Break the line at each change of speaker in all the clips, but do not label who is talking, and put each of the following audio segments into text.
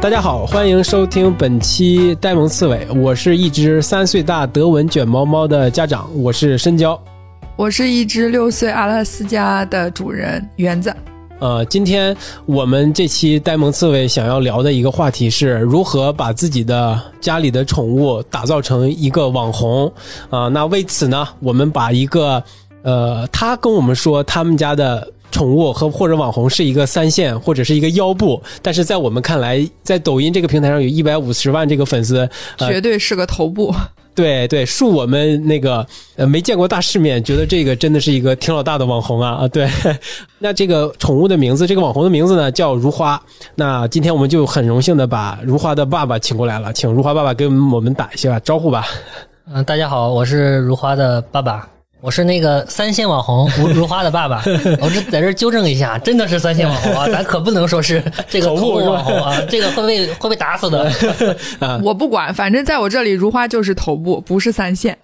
大家好，欢迎收听本期呆萌刺猬，我是一只三岁大德文卷毛猫的家长，我是深交。
我是一只六岁阿拉斯加的主人园子。
呃，今天我们这期呆萌刺猬想要聊的一个话题是如何把自己的家里的宠物打造成一个网红啊、那为此呢，我们把一个呃，他跟我们说他们家的。宠物和或者网红是一个三线或者是一个腰部，但是在我们看来，在抖音这个平台上有一百五十万这个粉丝，呃
绝对是个头部。
对对，恕我们那个呃没见过大世面，觉得这个真的是一个挺老大的网红啊啊！对，那这个宠物的名字，这个网红的名字呢叫如花。那今天我们就很荣幸的把如花的爸爸请过来了，请如花爸爸跟我们打一下招呼吧。
嗯，大家好，我是如花的爸爸，我是那个三线网红如 如花的爸爸。我这在这儿纠正一下，真的是三线网红啊，咱可不能说是这个头部网红啊，这个会被会被打死的。
我不管，反正在我这里，如花就是头部，不是三线。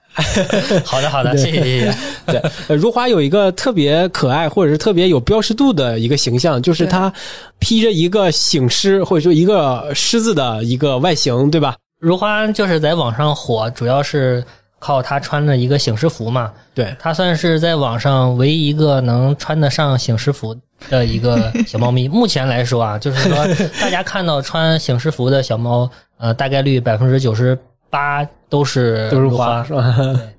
好的，好的，谢谢谢谢。
对，呃如花有一个特别可爱或者是特别有标识度的一个形象，就是她披着一个醒狮或者说一个狮子的一个外形，对吧？
如花就是在网上火，主要是靠他穿着一个醒狮服嘛。
对，
他算是在网上唯一一个能穿得上醒狮服的一个 小猫咪。目前来说啊，就是说大家看到穿醒狮服的小猫，呃，大概率百分之九十八都是
都是
如
花是吧？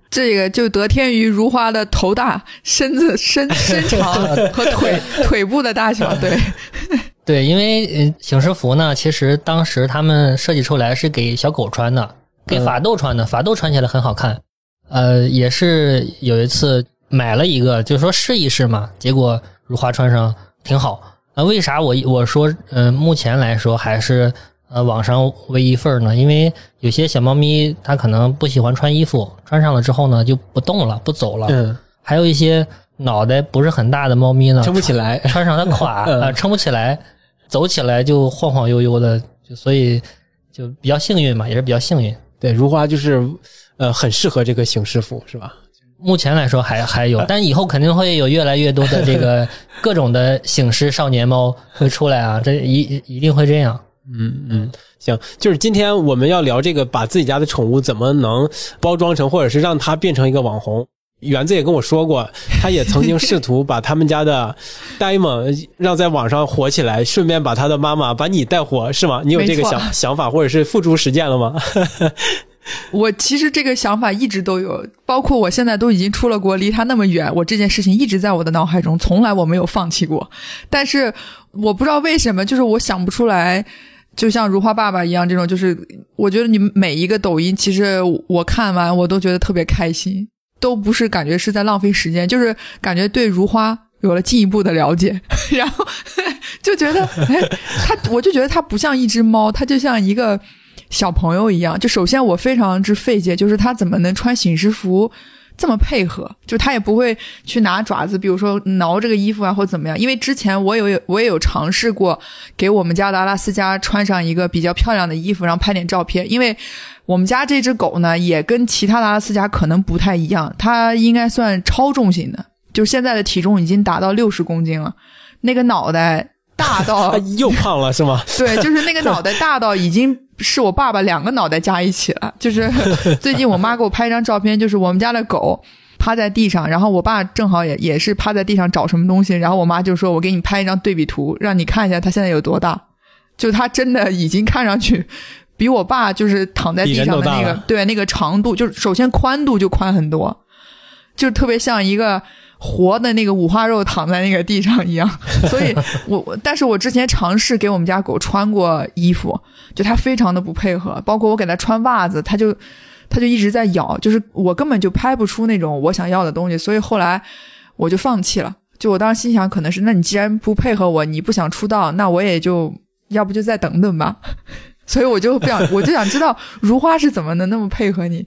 这个就得天于如花的头大、身子身身长 和腿腿部的大小。对，
对，因为呃醒狮服呢，其实当时他们设计出来是给小狗穿的，给法斗穿的，法斗穿起来很好看。呃，也是有一次买了一个，就是说试一试嘛，结果如花穿上挺好。呃，为啥我我说呃目前来说还是呃网上唯一份儿呢？因为有些小猫咪它可能不喜欢穿衣服，穿上了之后呢就不动了，不走了。
嗯，
还有一些脑袋不是很大的猫咪呢，
撑不起来。
穿上它垮，撑不起来，走起来就晃晃悠悠的，就所以就比较幸运嘛，也是比较幸运。
对，如花就是呃很适合这个醒狮服，是吧？
目前来说还还有，但以后肯定会有越来越多的这个 各种的醒狮少年猫会出来啊，这一一定会这样。
嗯嗯，行，就是今天我们要聊这个，把自己家的宠物怎么能包装成，或者是让它变成一个网红。园子也跟我说过，他也曾经试图把他们家的呆萌让在网上火起来，顺便把他的妈妈把你带火，是吗？你有这个想想法，或者是付诸实践了吗？
我其实这个想法一直都有，包括我现在都已经出了国，离他那么远，我这件事情一直在我的脑海中，从来我没有放弃过。但是我不知道为什么，就是我想不出来。就像如花爸爸一样，这种就是我觉得你们每一个抖音，其实我看完我都觉得特别开心，都不是感觉是在浪费时间，就是感觉对如花有了进一步的了解，然后就觉得，哎，它我就觉得它不像一只猫，它就像一个小朋友一样。就首先我非常之费解，就是它怎么能穿醒狮服这么配合？就它也不会去拿爪子，比如说挠这个衣服啊，或怎么样。因为之前我有我也有尝试过给我们家的阿拉斯加穿上一个比较漂亮的衣服，然后拍点照片，因为。我们家这只狗呢，也跟其他的阿拉斯加可能不太一样，它应该算超重型的，就是现在的体重已经达到六十公斤了，那个脑袋大到
又胖了是吗？
对，就是那个脑袋大到已经是我爸爸两个脑袋加一起了。就是 最近我妈给我拍一张照片，就是我们家的狗趴在地上，然后我爸正好也也是趴在地上找什么东西，然后我妈就说：“我给你拍一张对比图，让你看一下它现在有多大。”就它真的已经看上去比我爸就是躺在地上的那个对那个长度，就是首先宽度就宽很多，就特别像一个活的那个五花肉躺在那个地上一样。所以我我，但是我之前尝试给我们家狗穿过衣服，就它非常的不配合，包括我给它穿袜子，它就它就一直在咬，就是我根本就拍不出那种我想要的东西，所以后来我就放弃了。就我当时心想，可能是那你既然不配合我，你不想出道，那我也就要不就再等等吧。所以我就不想，我就想知道如花是怎么能那么配合你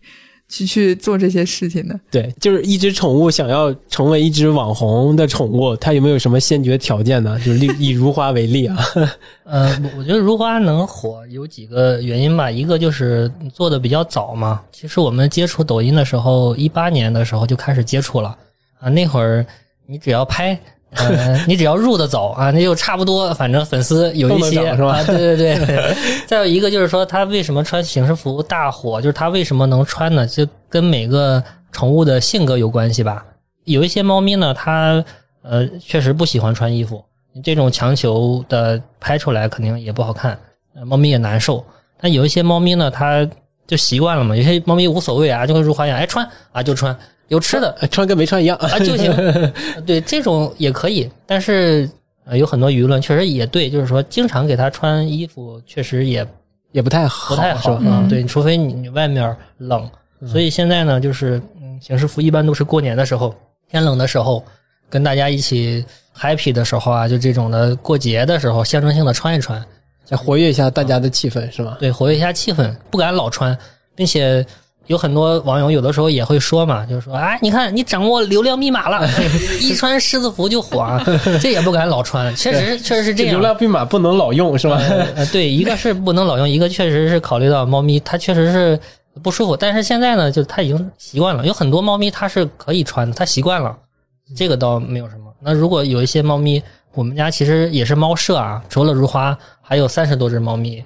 去去做这些事情的。
对，就是一只宠物想要成为一只网红的宠物，它有没有什么先决条件呢？就是以 以如花为例啊，
呃，我我觉得如花能火有几个原因吧，一个就是做的比较早嘛。其实我们接触抖音的时候，一八年的时候就开始接触了啊。那会儿你只要拍呃，你只要入的早啊，那就差不多，反正粉丝有一些
是吧
啊，对对对。再有一个就是说，他为什么穿警示服大火，就是他为什么能穿呢？就跟每个宠物的性格有关系吧。有一些猫咪呢，它呃确实不喜欢穿衣服，这种强求的拍出来肯定也不好看，呃猫咪也难受。但有一些猫咪呢，它就习惯了嘛，有些猫咪无所谓啊，就跟如花一样，哎穿啊就穿，有吃的
呃穿跟没穿一样。
啊就行，呃 对这种也可以，但是呃有很多舆论确实也对，就是说经常给他穿衣服，确实也
也不太好，
不太好。对，除非你你外面冷，所以现在呢，就是嗯，警示服一般都是过年的时候，天冷的时候，跟大家一起 happy 的时候啊，就这种的过节的时候，象征性的穿一穿，
再活跃一下大家的气氛，是吧？
对，活跃一下气氛，不敢老穿，并且。有很多网友有的时候也会说嘛，就是说哎，你看你掌握流量密码了，一穿狮子服就火啊，这也不敢老穿，确实确实是这样。
流量密码不能老用，是吧？
呃，对，一个是不能老用，一个确实是考虑到猫咪它确实是不舒服，但是现在呢，就它已经习惯了，有很多猫咪它是可以穿的，它习惯了，这个倒没有什么。那如果有一些猫咪，我们家其实也是猫舍啊，除了如花，还有三十多只猫咪，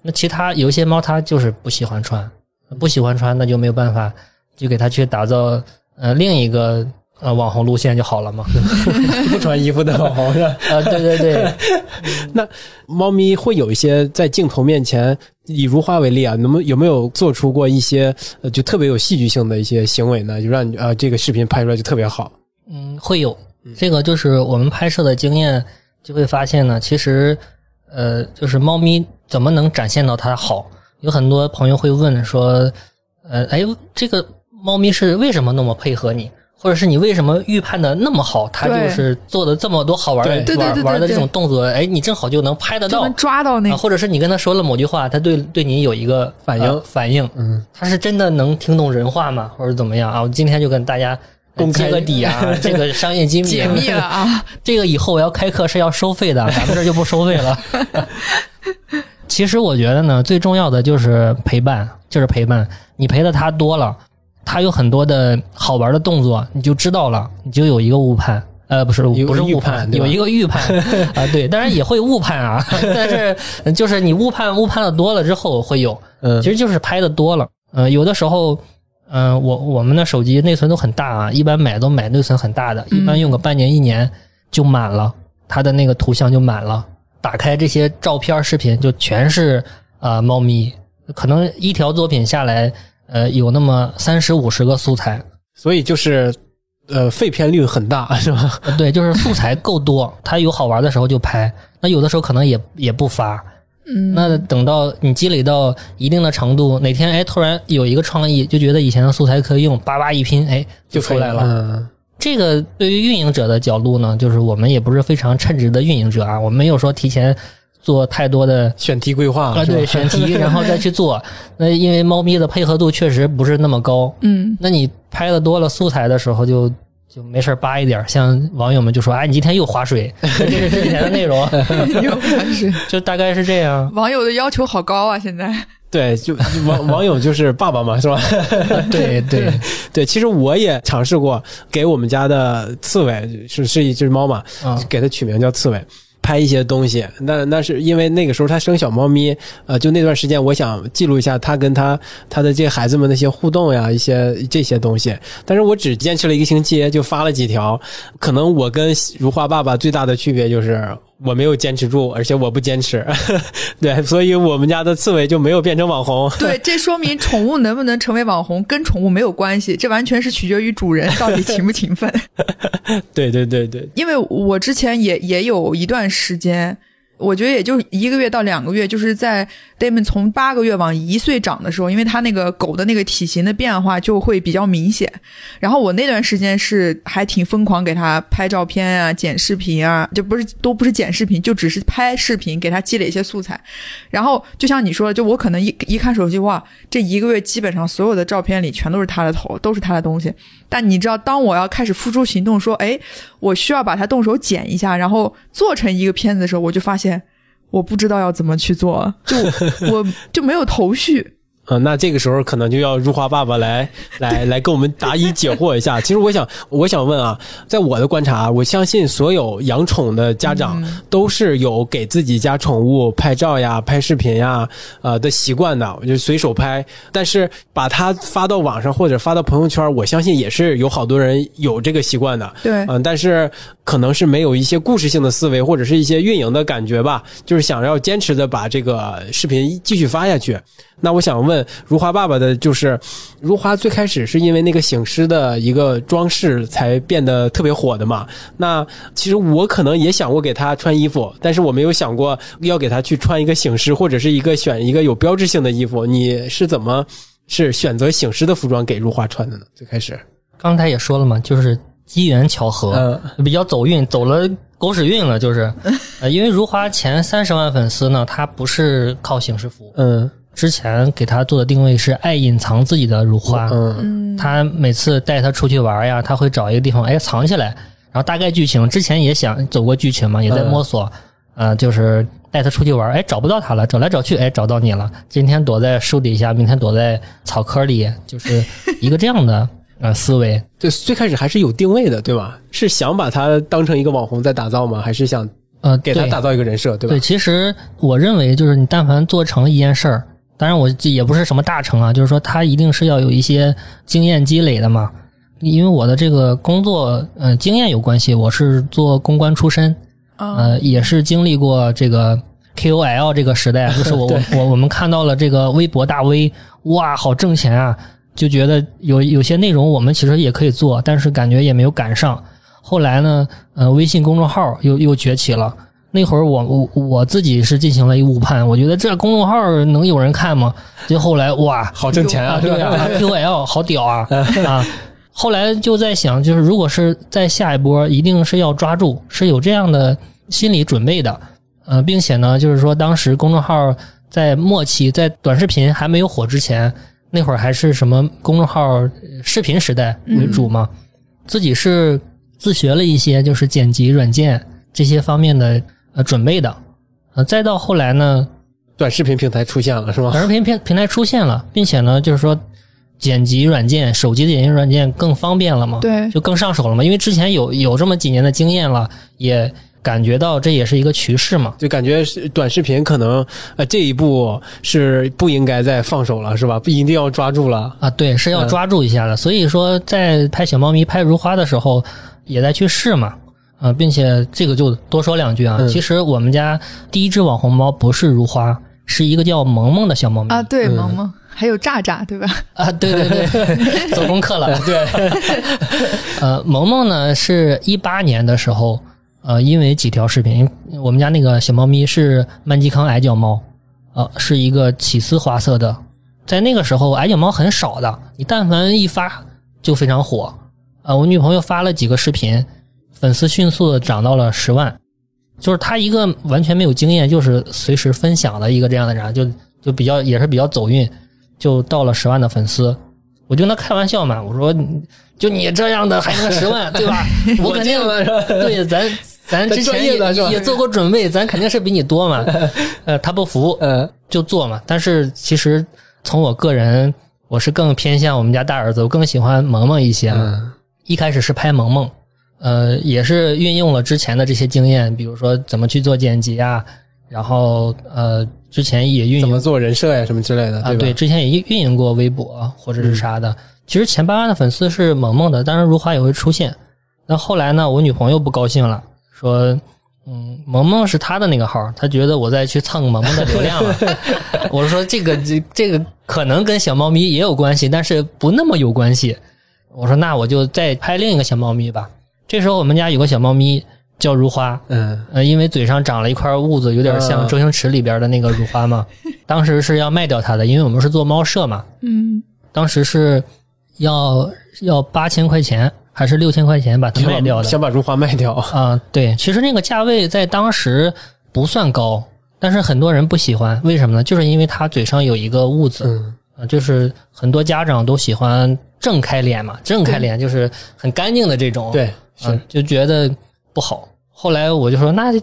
那其他有一些猫它就是不喜欢穿。不喜欢穿，那就没有办法，就给他去打造呃另一个呃网红路线就好了嘛。
不穿衣服的网红是吧？
啊，对对对，
那猫咪会有一些在镜头面前，以如花为例啊，能不能有没有做出过一些呃就特别有戏剧性的一些行为呢？就让你啊、这个视频拍出来就特别好。
嗯，会有这个就是我们拍摄的经验就会发现呢，其实呃就是猫咪怎么能展现到它好。有很多朋友会问说，呃，哎，这个猫咪是为什么那么配合你，或者是你为什么预判的那么好，它就是做的这么多好玩的玩玩的这种动作，哎，你正好就能拍得到。
能，抓到那
啊，或者是你跟他说了某句话，他对对你有一个
反应。
呃反应，
嗯，
他是真的能听懂人话吗，或者怎么样？啊？我今天就跟大家。呃
公开。
揭个底啊，这个商业机密啊。
解密了啊！
这个以后我要开课是要收费的，咱们这就不收费了。其实我觉得呢，最重要的就是陪伴，就是陪伴。你陪的他多了，他有很多的好玩的动作，你就知道了，你就有一个误判。呃，不是，不是误
判
有一个预判 啊，对，当然也会误判啊，但是就是你误判误判的多了之后会有，
嗯
其实就是拍的多了，呃，有的时候，嗯、我我们的手机内存都很大啊，一般买都买内存很大的，一般用个半年一年就满了，它的那个图像就满了。打开这些照片、视频，就全是啊、呃猫咪，可能一条作品下来，呃，有那么三十五十个素材，
所以就是呃废片率很大，是吧？
呃对，就是素材够多，它有好玩的时候就拍，那有的时候可能也也不发，
嗯，
那等到你积累到一定的程度，哪天哎突然有一个创意，就觉得以前的素材可以用，叭叭一拼，哎就出来了。
嗯
这个对于运营者的角度呢，就是我们也不是非常称职的运营者啊，我们没有说提前做太多的
选题规划
啊，对选题，然后再去做。那因为猫咪的配合度确实不是那么高，
嗯，
那你拍的多了素材的时候就。就没事扒一点，像网友们就说：“哎，你今天又划水，这是之前的内容。
又划水。”
就大概是这样。
网友的要求好高啊！现在，
对，就就网网友就是爸爸嘛，是吧？
对 对，
对，其实我也尝试过给我们家的刺猬，是是一只猫嘛，
啊
给它取名叫刺猬。拍一些东西，那那是因为那个时候它生小猫咪，呃，就那段时间，我想记录一下它跟它它的这孩子们的一些互动呀，一些这些东西。但是我只坚持了一个星期，就发了几条。可能我跟如花爸爸最大的区别就是我没有坚持住，而且我不坚持，对，所以我们家的刺猬就没有变成网红。
对，这说明宠物能不能成为网红跟宠物没有关系，这完全是取决于主人到底勤不勤奋。
对对对对，
因为我之前也也有一段时间，我觉得也就一个月到两个月，就是在 Damon 从八个月往一岁长的时候，因为他那个狗的那个体型的变化就会比较明显。然后我那段时间是还挺疯狂给他拍照片啊、剪视频啊，就不是都不是剪视频，就只是拍视频给他积累一些素材。然后就像你说的，就我可能一一看手机，哇，这一个月基本上所有的照片里全都是他的头，都是他的东西。但你知道，当我要开始付诸行动，说，哎，我需要把它动手剪一下，然后做成一个片子的时候，我就发现我不知道要怎么去做，就 我就没有头绪。
嗯，那这个时候可能就要如花爸爸来 来来跟我们答疑解惑一下。其实我想，我想问啊，在我的观察，我相信所有养宠的家长都是有给自己家宠物拍照呀、拍视频呀，呃的习惯的，我就随手拍。但是把它发到网上或者发到朋友圈，我相信也是有好多人有这个习惯的。
对，
嗯，但是可能是没有一些故事性的思维，或者是一些运营的感觉吧，就是想要坚持的把这个视频继续发下去。那我想问如花爸爸的，就是如花最开始是因为那个醒狮的一个装饰才变得特别火的嘛？那其实我可能也想过给他穿衣服，但是我没有想过要给他去穿一个醒狮或者是一个选一个有标志性的衣服。你是怎么是选择醒狮的服装给如花穿的呢？最开始，
刚才也说了嘛，就是机缘巧合，比较走运，走了狗屎运了，就是，呃，因为如花前三十万粉丝呢，他不是靠醒狮服，
嗯。
之前给他做的定位是爱隐藏自己的如花，
嗯。
嗯，
他每次带他出去玩呀，他会找一个地方哎藏起来，然后大概剧情之前也想走过剧情嘛，也在摸索，呃，就是带他出去玩，哎找不到他了，找来找去，哎找到你了，今天躲在树底下，明天躲在草坑里，就是一个这样的呃思维。
对，最开始还是有定位的，对吧？是想把他当成一个网红在打造吗？还是想
呃，
给他打造一个人设，对吧？
对，其实我认为就是你但凡做成一件事儿，当然我这也不是什么大成啊，就是说他一定是要有一些经验积累的嘛。因为我的这个工作呃经验有关系，我是做公关出身，
啊，
呃，也是经历过这个 KOL 这个时代，就是我 我我我们看到了这个微博大 V，哇，好挣钱啊，就觉得有有些内容我们其实也可以做，但是感觉也没有赶上。后来呢，呃，微信公众号又又崛起了。那会儿我我我自己是进行了一误判，我觉得这公众号能有人看吗？就后来哇，
好挣钱啊，是
对啊
吧
？，QL 好屌啊 啊！后来就在想，就是如果是在下一波，一定是要抓住，是有这样的心理准备的。呃，并且呢，就是说当时公众号在末期，在短视频还没有火之前，那会儿还是什么公众号呃视频时代为主嘛，自己是自学了一些就是剪辑软件这些方面的呃准备的。呃，再到后来呢，
短视频平台出现了，是吗？
短视频平平台出现了，并且呢，就是说剪辑软件、手机的剪辑软件更方便了嘛，
对
就更上手了嘛。因为之前有有这么几年的经验了，也感觉到这也是一个趋势嘛。
就感觉是短视频可能呃这一步是不应该再放手了，是吧？不一定要抓住了。
啊，对，是要
嗯
抓住一下的。所以说，在拍小猫咪、拍如花的时候，也在去试嘛。啊，并且这个就多说两句啊。
嗯
其实我们家第一只网红猫不是如花，是一个叫萌萌的小猫咪
啊，对，
嗯
萌萌还有炸炸，对吧？
啊，对对对，做功课了。对，呃，萌萌呢是一八年的时候，呃，因为几条视频，我们家那个小猫咪是曼基康矮脚猫，呃，是一个起司花色的，在那个时候矮脚猫很少的，你但凡一发就非常火。啊、我女朋友发了几个视频，粉丝迅速的涨到了十万，就是她一个完全没有经验，就是随时分享的一个这样的人，就就比较也是比较走运，就到了十万的粉丝。我就跟他开玩笑嘛，我说就你这样的还能十万，对吧？我肯定对咱咱之前也也做过准备，咱肯定是比你多嘛。呃，他不服，
呃，
就做嘛。但是其实从我个人，我是更偏向我们家大儿子，我更喜欢萌萌一些。
嗯
一开始是拍萌萌，呃，也是运用了之前的这些经验，比如说怎么去做剪辑啊，然后呃，之前也运营
怎么做人设呀，什么之类的，
啊，
吧？
对，之前也运营过微博或者是啥的。其实前八万的粉丝是萌萌的，当然如花也会出现。那后来呢，我女朋友不高兴了，说。嗯，萌萌是他的那个号，他觉得我在去蹭萌萌的流量了。我说这个这这个可能跟小猫咪也有关系，但是不那么有关系。我说那我就再拍另一个小猫咪吧。这时候我们家有个小猫咪叫如花，
嗯
呃，因为嘴上长了一块痦子，有点像
嗯
周星驰里边的那个如花嘛。当时是要卖掉它的，因为我们是做猫舍嘛，
嗯，
当时是要要八千块钱还是六千块钱把它卖掉的
想把如花卖掉。
啊、对，其实那个价位在当时不算高，但是很多人不喜欢，为什么呢？就是因为他嘴上有一个痦子，
嗯
啊，就是很多家长都喜欢正开脸嘛，正开脸就是很干净的这种，
对，
啊
是，
就觉得不好。后来我就说，那就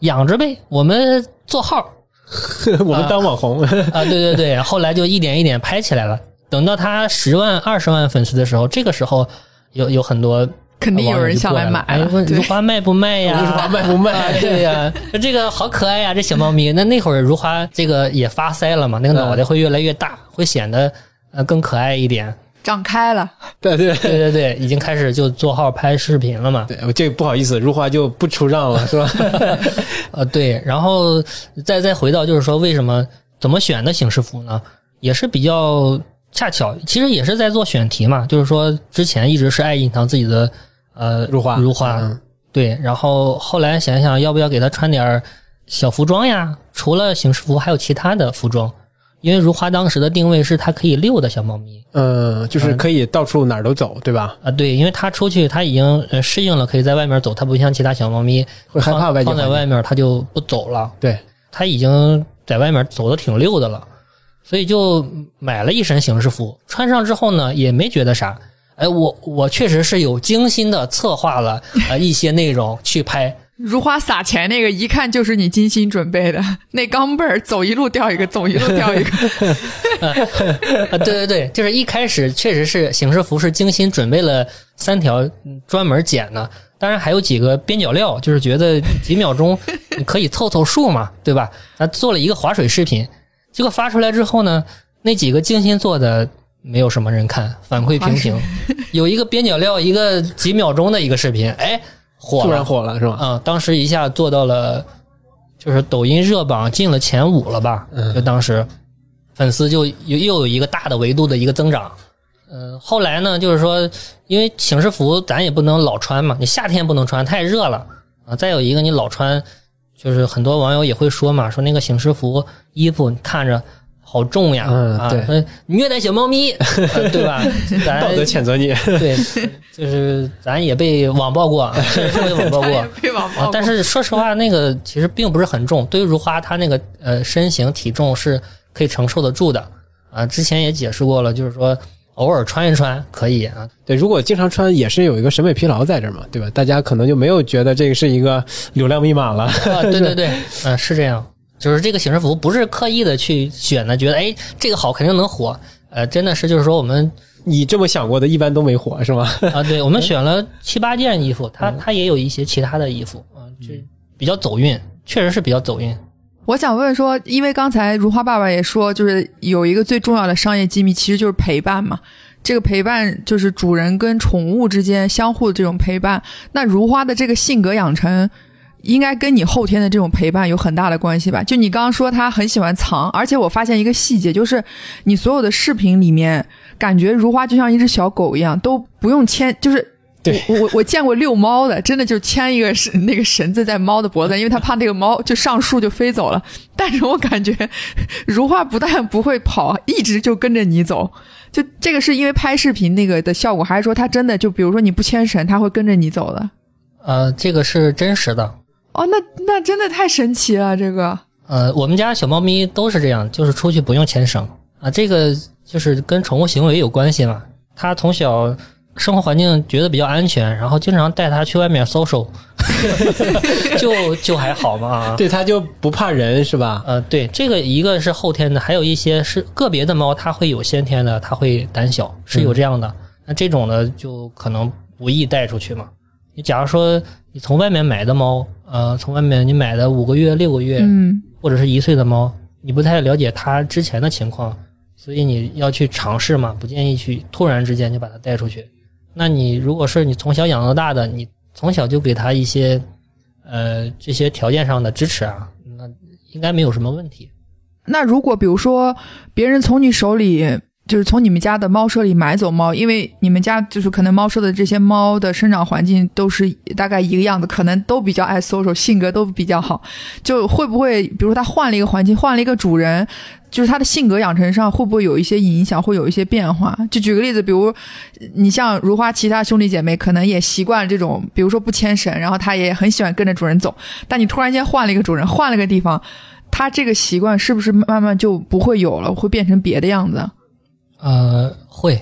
养着呗，我们做号
我们当网红，
啊，对对对，后来就一点一点拍起来了。等到他十万、二十万粉丝的时候，这个时候有有很多
肯定有人
想来了
上来买
如花卖不卖呀？
如 花卖不卖
啊对呀、这个好可爱呀，这小猫咪。那那会儿如花这个也发腮了嘛，那个脑袋会越来越大，会显得呃更可爱一点。
长开了，
对对
对对对，已经开始就做号拍视频了嘛。
对，我这个不好意思，如花就不出让了，是吧？
呃，对，然后再再回到就是说，为什么怎么选的醒狮服呢？也是比较恰巧，其实也是在做选题嘛。就是说，之前一直是爱隐藏自己的呃
如花
如花，
嗯
对，然后后来想一想，要不要给他穿点儿小服装呀？除了醒狮服，还有其他的服装，因为如花当时的定位是它可以溜的小猫咪
嗯，就是可以到处哪儿都走，对吧？
啊，对，因为它出去它已经呃适应了，可以在外面走，它不像其他小猫咪
会害怕
外放在
外
面它就不走了。
对，
它已经在外面走的挺溜的了，所以就买了一身形式服，穿上之后呢，也没觉得啥。哎，我我确实是有精心的策划了呃一些内容去拍，
如花撒钱那个一看就是你精心准备的，那钢镚儿走一路掉一个，走一路掉一个。
啊，对对对，就是一开始确实是形式服是精心准备了三条嗯专门剪的，当然还有几个边角料，就是觉得几秒钟你可以凑凑数嘛，对吧？咱做了一个划水视频，结果发出来之后呢，那几个精心做的没有什么人看，反馈平平。有一个边角料，一个几秒钟的一个视频，哎，火了
突然，火了是吧？
啊、当时一下做到了，就是抖音热榜进了前五了吧？
嗯
就当时粉丝就又又有一个大的维度的一个增长。嗯、后来呢，就是说，因为寝室服咱也不能老穿嘛，你夏天不能穿，太热了啊。再有一个，你老穿，就是很多网友也会说嘛，说那个醒狮服衣服看着好重呀，啊，
嗯对
虐待小猫咪，呃对吧？咱
道德谴责你，
对，就是咱也被网暴过，被网暴过。
被网暴，
啊但是说实话，那个其实并不是很重，对于如花她那个呃身形体重是可以承受得住的啊。之前也解释过了，就是说偶尔穿一穿可以啊。
对，如果经常穿也是有一个审美疲劳在这儿嘛，对吧？大家可能就没有觉得这个是一个流量密码了。
啊，对 对对，嗯、是这样，就是这个形式服不是刻意的去选的，觉得哎这个好肯定能火，呃，真的是就是说我们
你这么想过的，一般都没火是吗？
啊，对我们 选了七八件衣服，它它也有一些其他的衣服啊，就比较走运，确实是比较走运。
我想问说，因为刚才如花爸爸也说，就是有一个最重要的商业机密，其实就是陪伴嘛。这个陪伴就是主人跟宠物之间相互的这种陪伴。那如花的这个性格养成，应该跟你后天的这种陪伴有很大的关系吧？就你刚刚说他很喜欢藏，而且我发现一个细节，就是你所有的视频里面，感觉如花就像一只小狗一样，都不用牵，就是
对
我我我见过遛猫的，真的就牵一个绳 那个绳子在猫的脖子，因为他怕那个猫就上树就飞走了。但是我感觉如花不但不会跑，一直就跟着你走。就这个是因为拍视频那个的效果，还是说它真的就比如说你不牵绳，它会跟着你走的？
呃，这个是真实的。
哦，那那真的太神奇了，这个
呃，我们家小猫咪都是这样，就是出去不用牵绳啊，这个就是跟宠物行为有关系嘛。它从小生活环境觉得比较安全，然后经常带它去外面 social，就就还好嘛。啊
对，它就不怕人是吧？
呃，对，这个一个是后天的，还有一些是个别的猫，它会有先天的，它会胆小，是有这样的。那这种呢，就可能不易带出去嘛。你假如说你从外面买的猫，呃，从外面你买的五个月、六个月，
嗯，
或者是一岁的猫，你不太了解它之前的情况，所以你要去尝试嘛，不建议去突然之间就把它带出去。那你如果是你从小养到大的，你从小就给他一些呃这些条件上的支持啊，那应该没有什么问题。
那如果比如说别人从你手里，就是从你们家的猫舍里买走猫，因为你们家就是可能猫舍的这些猫的生长环境都是大概一个样子，可能都比较爱 social，性格都比较好，就会不会比如说它换了一个环境，换了一个主人，就是它的性格养成上会不会有一些影响，会有一些变化？就举个例子，比如你像如花其他兄弟姐妹，可能也习惯这种，比如说不牵绳，然后它也很喜欢跟着主人走，但你突然间换了一个主人，换了个地方。它这个习惯是不是慢慢就不会有了，会变成别的样子？
呃，会。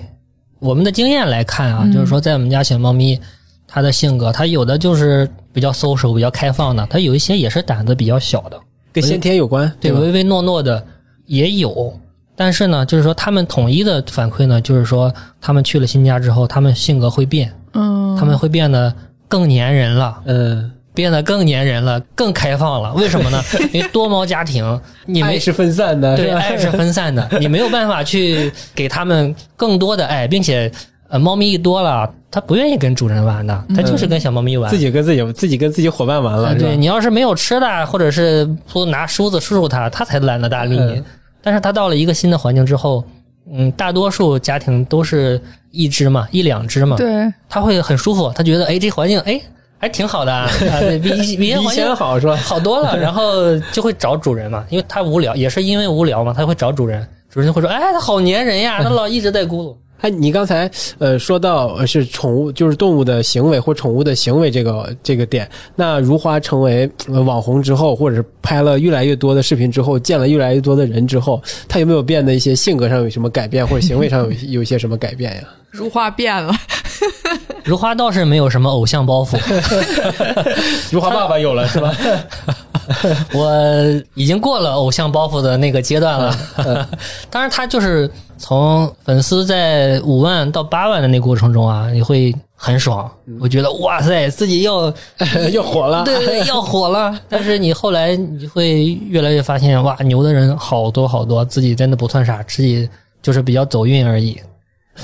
我们的经验来看啊，
嗯
就是说在我们家小猫咪，它的性格，它有的就是比较 social、比较开放的，它有一些也是胆子比较小的。
跟先天有关，
对，唯唯诺诺的也有，但是呢，就是说他们统一的反馈呢，就是说他们去了新家之后，他们性格会变，
嗯，
他们会变得更粘人了，
嗯，
变得更粘人了，更开放了。为什么呢？因为多毛家庭，你没
爱是分散的，
对爱是分散的，你没有办法去给他们更多的爱，并且呃，猫咪一多了，它不愿意跟主人玩的，它就是跟小猫咪玩。
自己跟自己自己跟自己伙伴玩了，
对你要是没有吃的，或者是不拿梳子梳梳它，它才懒得搭理你。
嗯
但是它到了一个新的环境之后，嗯，大多数家庭都是一只嘛，一两只嘛，
对，
它会很舒服，它觉得哎，这环境哎还挺好的啊，啊 对比 比以前
好是吧？
好多了，然后就会找主人嘛，因为它无聊，也是因为无聊嘛，它会找主人，主人就会说，哎，它好粘人呀，它老一直在咕噜。
哎，你刚才呃说到呃是宠物，就是动物的行为或宠物的行为这个这个点。那如花成为呃网红之后，或者是拍了越来越多的视频之后，见了越来越多的人之后，它有没有变得一些性格上有什么改变，或者行为上有有一些什么改变呀？
如花变了，
如花倒是没有什么偶像包袱，
如花爸爸有了是吧？
我已经过了偶像包袱的那个阶段了。当然，他就是从粉丝在五万到八万的那过程中啊，你会很爽。我觉得哇塞，自己要
要火了，
对对要火了。但是你后来你会越来越发现，哇，牛的人好多好多，自己真的不算啥，自己就是比较走运而已。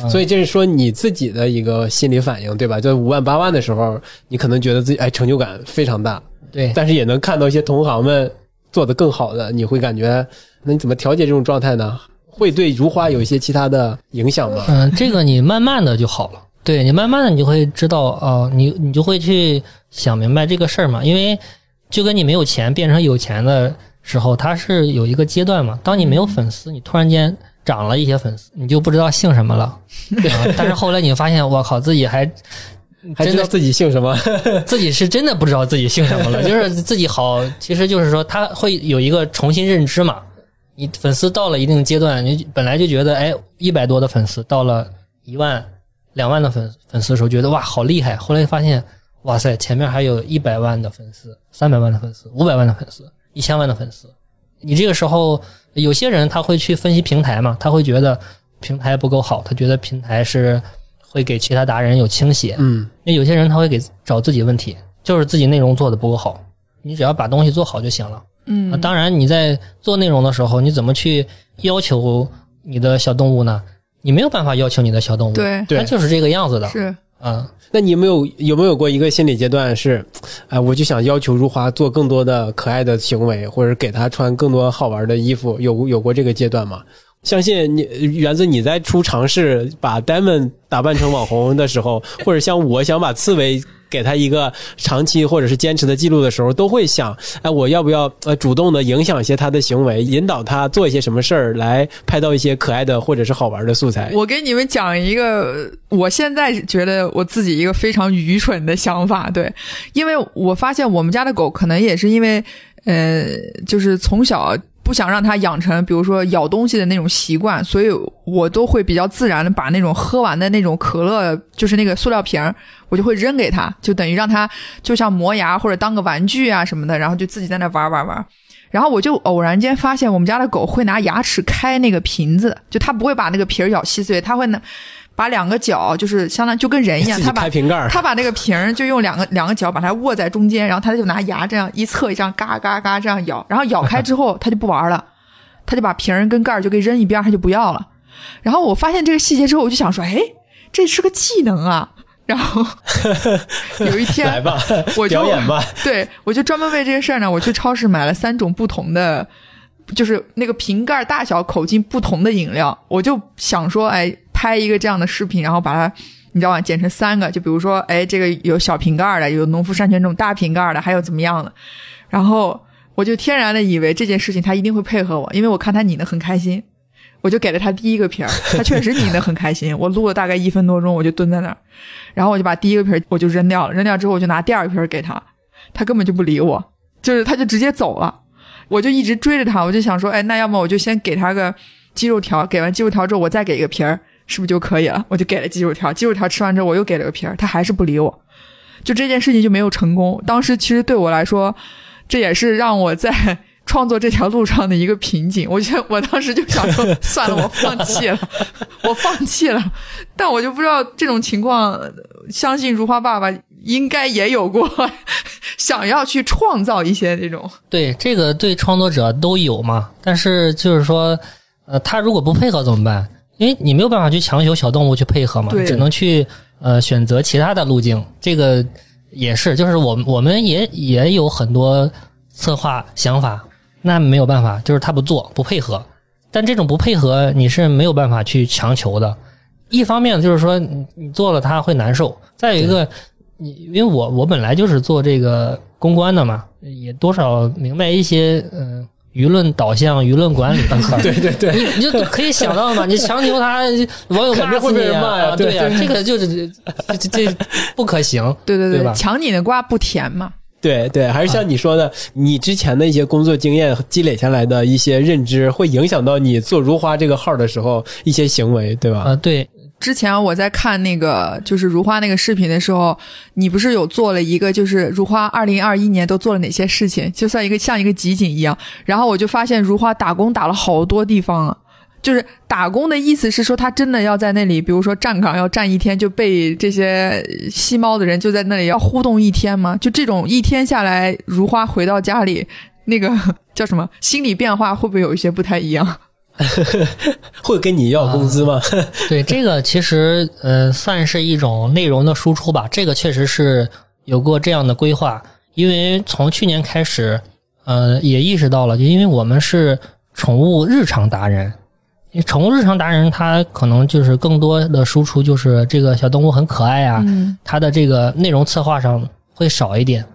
所以这是说你自己的一个心理反应，对吧？就五万八万的时候，你可能觉得自己哎成就感非常大，
对，
但是也能看到一些同行们做得更好的，你会感觉那你怎么调节这种状态呢？会对如花有一些其他的影响吗？
嗯，这个你慢慢的就好了。对你慢慢的，你就会知道哦，你你就会去想明白这个事儿嘛。因为就跟你没有钱变成有钱的时候，它是有一个阶段嘛。当你没有粉丝，你突然间涨了一些粉丝，你就不知道姓什么了。啊、但是后来你发现，我靠，自己还
还知道自己姓什么？
自己是真的不知道自己姓什么了，就是自己好，其实就是说他会有一个重新认知嘛。你粉丝到了一定阶段，你本来就觉得哎一百多的粉丝，到了一万、两万的粉粉丝的时候，觉得哇好厉害。后来发现哇塞，前面还有一百万的粉丝、三百万的粉丝、五百万的粉丝、一千万的粉丝。你这个时候，有些人他会去分析平台嘛，他会觉得平台不够好，他觉得平台是会给其他达人有倾斜。
嗯，
那有些人他会给找自己问题，就是自己内容做的不够好。你只要把东西做好就行了。
嗯
啊，当然你在做内容的时候，你怎么去要求你的小动物呢？你没有办法要求你的小动物，
对
对
它就是这个样子的。
是
啊，
那你有没有有没有过一个心理阶段是，哎、我就想要求如花做更多的可爱的行为，或者给她穿更多好玩的衣服，有有过这个阶段吗？相信你，源自你在出尝试把 Diamond 打扮成网红的时候，或者像我想把刺猬给他一个长期或者是坚持的记录的时候，都会想，哎，我要不要呃主动的影响一些他的行为，引导他做一些什么事儿，来拍到一些可爱的或者是好玩的素材？
我给你们讲一个，我现在觉得我自己一个非常愚蠢的想法，对，因为我发现我们家的狗可能也是因为，呃，就是从小不想让它养成，比如说咬东西的那种习惯，所以我都会比较自然的把那种喝完的那种可乐，就是那个塑料瓶，我就会扔给它，就等于让它就像磨牙或者当个玩具啊什么的，然后就自己在那玩玩玩。然后我就偶然间发现，我们家的狗会拿牙齿开那个瓶子，就它不会把那个皮儿咬稀碎，它会拿把两个脚，就是相当于就跟人一样，他把
开瓶盖儿，
它把那个瓶儿就用两个 两个脚把它握在中间，然后他就拿牙这样一侧一张嘎嘎嘎这样咬，然后咬开之后他就不玩了，他就把瓶儿跟盖儿就给扔一边他，就不要了。然后我发现这个细节之后，我就想说，哎，这是个技能啊。然后有一天
来吧，
我就
表演吧。
对，我就专门为这个事儿呢，我去超市买了三种不同的，就是那个瓶盖大小、口径不同的饮料。我就想说，哎，拍一个这样的视频，然后把它，你知道吗？剪成三个，就比如说，哎，这个有小瓶盖的，有农夫山泉这种大瓶盖的，还有怎么样的。然后我就天然的以为这件事情他一定会配合我，因为我看他拧的很开心。我就给了他第一个瓶儿，他确实拧的很开心。我录了大概一分多钟，我就蹲在那儿，然后我就把第一个瓶儿我就扔掉了，扔掉之后我就拿第二瓶儿给他，他根本就不理我，就是他就直接走了。我就一直追着他，我就想说，哎，那要么我就先给他个鸡肉条，给完鸡肉条之后我再给一个瓶儿，是不是就可以了？我就给了鸡肉条，鸡肉条吃完之后我又给了个皮儿，他还是不理我，就这件事情就没有成功。当时其实对我来说，这也是让我在创作这条路上的一个瓶颈。我觉得我当时就想说，算了，我放弃了，我放弃了。但我就不知道这种情况，相信如花爸爸应该也有过 想要去创造一些这种。
对，这个对创作者都有嘛。但是就是说，呃，他如果不配合怎么办？因为你没有办法去强求小动物去配合嘛，只能去呃选择其他的路径。这个也是，就是我们我们也也有很多策划想法，那没有办法，就是他不做不配合。但这种不配合你是没有办法去强求的。一方面就是说你你做了他会难受，再有一个你因为我我本来就是做这个公关的嘛，也多少明白一些嗯、呃舆论导向、舆论管理这块儿。
对对对，
你你就可以想到嘛，你强求他，网友
肯定会被
骂
呀
啊！对呀、
对
这个就是这这这不可行。
对对
对吧
抢你的瓜不甜嘛。
对对，还是像你说的，你之前的一些工作经验积累下来的一些认知，会影响到你做如花这个号的时候一些行为，对吧？
啊，对，
之前我在看那个就是如花那个视频的时候，你不是有做了一个就是如花二零二一年都做了哪些事情，就像一个像一个集锦一样。然后我就发现如花打工打了好多地方啊。就是打工的意思是说，他真的要在那里，比如说站岗要站一天，就被这些吸猫的人就在那里要互动一天吗？就这种一天下来，如花回到家里，那个叫什么心理变化会不会有一些不太一样？
会跟你要工资吗？
对，这个其实呃算是一种内容的输出吧。这个确实是有过这样的规划，因为从去年开始，呃，也意识到了，就因为我们是宠物日常达人，宠物日常达人他可能就是更多的输出就是这个小动物很可爱啊，
嗯
它的这个内容策划上会少一点。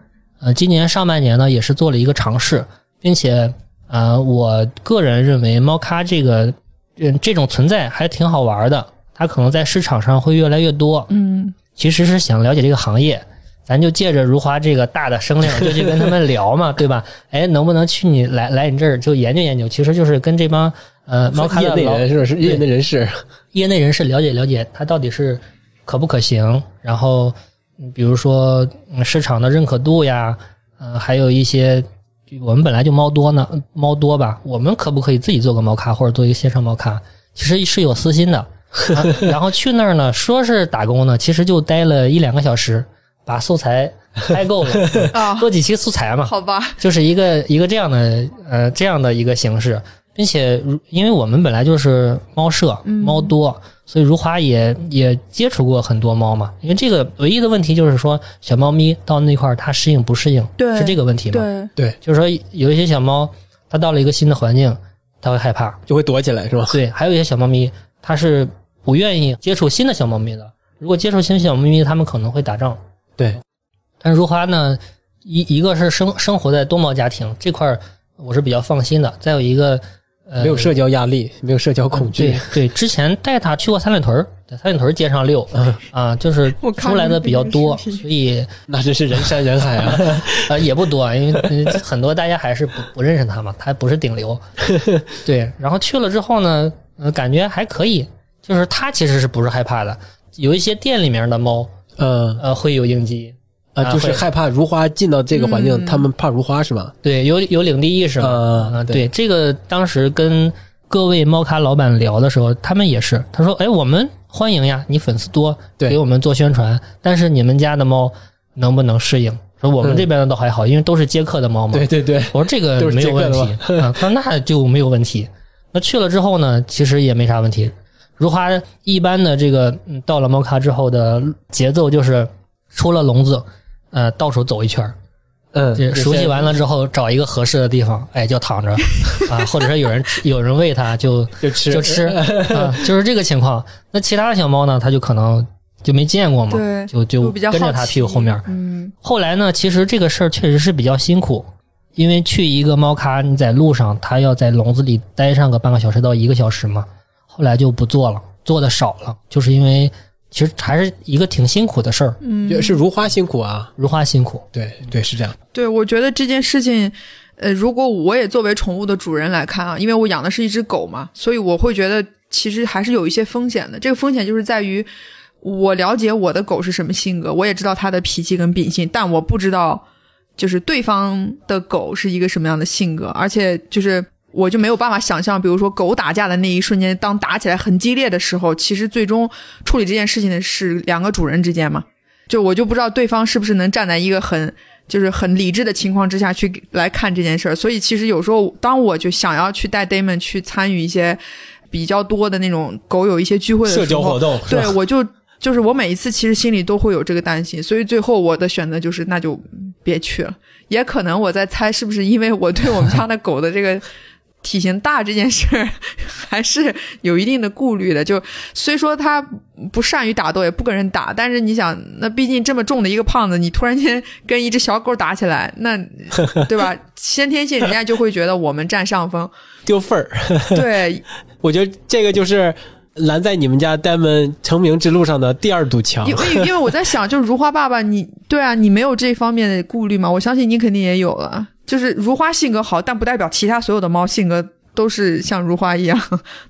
呃，今年上半年呢，也是做了一个尝试，并且呃，我个人认为猫咖这个嗯这种存在还挺好玩的，它可能在市场上会越来越多。
嗯
其实是想了解这个行业，咱就借着如花这个大的声量，就去跟他们聊嘛，对吧？哎，能不能去你来来你这儿就研究研究？其实就是跟这帮呃猫咖
业内人是不是？业内人士，
业内人士了解了解它到底是可不可行，然后嗯比如说嗯市场的认可度呀，呃，还有一些我们本来就猫多呢，猫多吧，我们可不可以自己做个猫咖或者做一个线上猫咖？其实是有私心的。啊 然后去那儿呢，说是打工呢，其实就待了一两个小时，把素材拍够了，
啊，
做几期素材嘛，
好吧，
就是一个一个这样的呃这样的一个形式，并且如因为我们本来就是猫舍，猫多，所以如花也也接触过很多猫嘛。因为这个唯一的问题就是说，小猫咪到那块儿它适应不适应，
对
是这个问题嘛？
对，
对，
就是说有一些小猫，它到了一个新的环境，它会害怕。
就会躲起来，是吧？
对，还有一些小猫咪，它是不愿意接触新的小猫咪的。如果接触新小猫咪，它们可能会打仗。
对，
但是如花呢，一一个是生生活在多猫家庭这块儿，我是比较放心的。再有一个，呃，
没有社交压力，没有社交恐惧
对。对，之前带它去过三里屯儿，在三里屯儿街上溜，啊，就是出来的比较多，所以
那真是人山人海啊！
呃也不多，因为呃很多大家还是不不认识它嘛，它不是顶流。对，然后去了之后呢，呃，感觉还可以，就是它其实是不是害怕的，有一些店里面的猫，
嗯
呃，会有应激，
啊，就是害怕如花进到这个环境，
嗯
他们怕如花是吧？
对，有有领地意识嘛。
啊
啊，
对
对，这个当时跟各位猫咖老板聊的时候，他们也是，他说：“哎，我们欢迎呀，你粉丝多，给我们做宣传，但是你们家的猫能不能适应？”说我们
嗯
这边的倒还好，因为都是接客的猫嘛。
对对对，
我说这个没有问题啊，他说那就没有问题。那去了之后呢，其实也没啥问题。如花一般的这个嗯到了猫咖之后的节奏就是出了笼子，呃，到处走一圈儿
嗯，
这熟悉完了之后，找一个合适的地方，哎，就躺着啊，或者说有人有人喂它就
就吃
就 吃啊，就是这个情况。那其他的小猫呢，它就可能就没见过嘛，
对
就就跟着它屁股后面。
嗯
后来呢，其实这个事儿确实是比较辛苦，因为去一个猫咖，你在路上，它要在笼子里待上个半个小时到一个小时嘛。后来就不做了，做的少了，就是因为其实还是一个挺辛苦的事儿，
嗯，
是如花辛苦啊。
如花辛苦。
对对，是这样。
对，我觉得这件事情，呃，如果我也作为宠物的主人来看啊，因为我养的是一只狗嘛，所以我会觉得其实还是有一些风险的。这个风险就是在于，我了解我的狗是什么性格，我也知道它的脾气跟秉性，但我不知道。就是对方的狗是一个什么样的性格，而且就是我就没有办法想象，比如说狗打架的那一瞬间，当打起来很激烈的时候，其实最终处理这件事情的是两个主人之间嘛，就我就不知道对方是不是能站在一个很就是很理智的情况之下去来看这件事儿，所以其实有时候当我就想要去带 Damon 去参与一些比较多的那种狗友一些聚会的时候，
社交活动
对我就。就是我每一次其实心里都会有这个担心，所以最后我的选择就是那就别去了。也可能我在猜是不是因为我对我们家的狗的这个体型大这件事儿 还是有一定的顾虑的。就虽说他不善于打斗，也不跟人打，但是你想，那毕竟这么重的一个胖子，你突然间跟一只小狗打起来，那 对吧？先天性人家就会觉得我们占上风。
丢份儿。
对，
我觉得这个就是拦在你们家 Diamond 成名之路上的第二堵墙
因。为因为我在想，就是如花爸爸，你对啊，你没有这方面的顾虑吗？我相信你肯定也有了。就是如花性格好，但不代表其他所有的猫性格都是像如花一样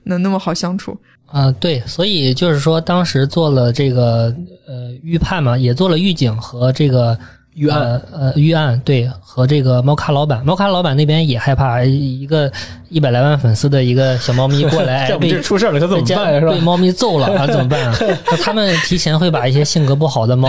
能那么好相处。
嗯、对，所以就是说，当时做了这个呃预判嘛，也做了预警和这个
预案
呃呃预案，对，和这个猫咖老板，猫咖老板那边也害怕一个一百来万粉丝的一个小猫咪过来 被
出事了可怎么
被家
办是吧
被？猫咪揍了啊，怎么办啊？他们提前会把一些性格不好的猫，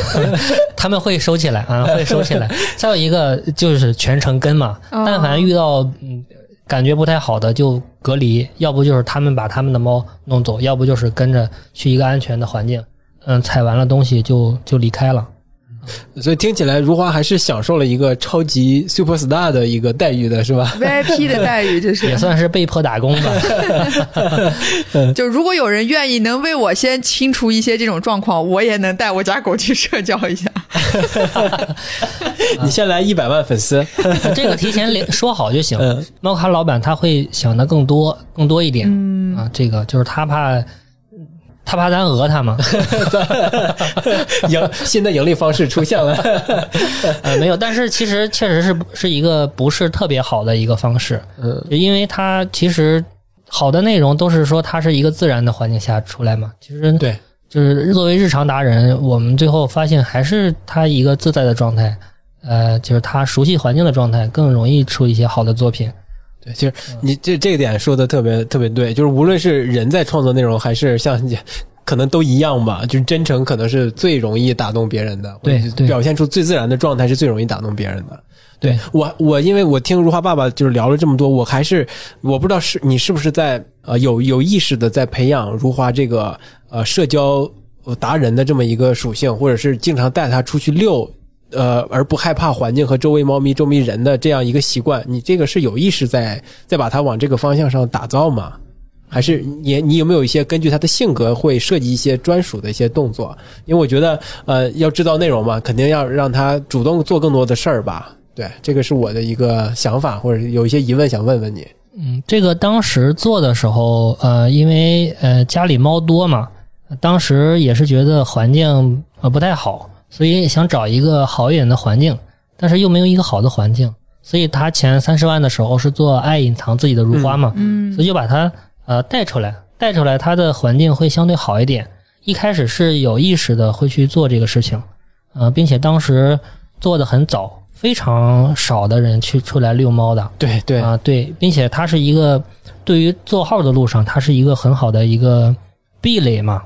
他们会收起来啊，会收起来。再有一个就是全程跟嘛，
哦
但凡遇到嗯感觉不太好的就隔离，要不就是他们把他们的猫弄走，要不就是跟着去一个安全的环境，嗯，采完了东西就就离开了。
所以听起来如花还是享受了一个超级 super star 的一个待遇的，是吧
？VIP 的待遇，这
也。算是被迫打工吧。
就如果有人愿意能为我先清除一些这种状况，我也能带我家狗去社交一下。
你先来一百万粉丝，
这个提前说好就行。
嗯
猫咖老板他会想的更多更多一点、
嗯，
啊，这个就是他怕他怕咱讹他嘛。
盈新的盈利方式出现了。
呃，没有，但是其实确实是是一个不是特别好的一个方式，
嗯，
因为它其实好的内容都是说它是一个自然的环境下出来嘛。其实
对，
就是作为日常达人，我们最后发现还是他一个自在的状态，呃，就是他熟悉环境的状态，更容易出一些好的作品。
对，其实你这这个点说的特别特别对，就是无论是人在创作内容，还是像你，可能都一样吧。就是真诚可能是最容易打动别人的，
对
表现出最自然的状态是最容易打动别人的。
对
我我因为我听如花爸爸就是聊了这么多，我还是我不知道是你是不是在呃有有意识的在培养如花这个呃社交呃达人的这么一个属性，或者是经常带他出去遛。呃，而不害怕环境和周围猫咪、周围人的这样一个习惯，你这个是有意识在在把它往这个方向上打造吗？还是你你有没有一些根据它的性格会设计一些专属的一些动作？因为我觉得，呃，要制造内容嘛，肯定要让它主动做更多的事儿吧。对，这个是我的一个想法，或者有一些疑问想问问你。
嗯，这个当时做的时候，呃，因为呃家里猫多嘛，当时也是觉得环境呃不太好，所以想找一个好一点的环境，但是又没有一个好的环境，所以他前三十万的时候是做爱隐藏自己的如花嘛，
嗯
所以就把它呃带出来，带出来它的环境会相对好一点。一开始是有意识的会去做这个事情，呃，并且当时做的很早，非常少的人去出来遛猫的，
对对，
啊，对，并且它是一个对于做号的路上，它是一个很好的一个壁垒嘛。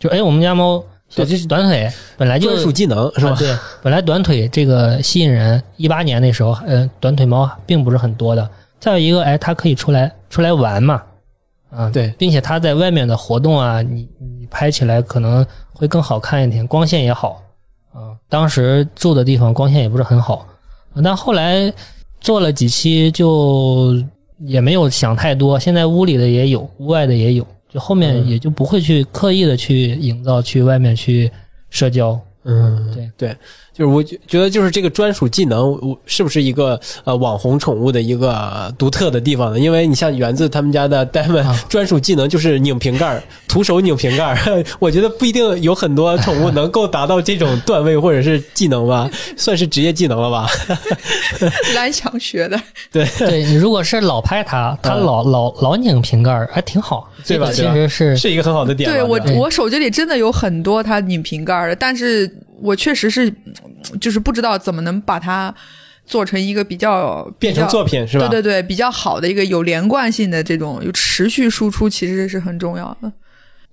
就哎，我们家猫
对这是
短腿，本来就
专属技能是吧？
啊对，本来短腿这个吸引人。一八年那时候，呃，短腿猫并不是很多的。再有一个，哎，它可以出来出来玩嘛，啊，
对
并且它在外面的活动啊，你你拍起来可能会更好看一点，光线也好啊。当时住的地方光线也不是很好，但后来做了几期就也没有想太多。现在屋里的也有，屋外的也有，就后面
嗯。
也就不会去刻意的去营造去外面去社交。
嗯，
对。
对，就是我觉觉得就是这个专属技能，我是不是一个呃网红宠物的一个呃独特的地方呢？因为你像园子他们家的 Diamond、
啊
专属技能就是拧瓶盖儿，徒手拧瓶盖儿。我觉得不一定有很多宠物能够达到这种段位或者是技能吧，算是职业技能了吧？
蓝翔学的，
对，
对你如果是老拍它，它
嗯
老老老拧瓶盖儿，还挺好。
对吧
这个其实是
是一个很好的点。
对我我手机里真的有很多它拧瓶盖儿的，但是我确实是就是不知道怎么能把它做成一个比较
变成作品是吧？
对对对，比较好的一个有连贯性的这种有持续输出，其实是很重要的。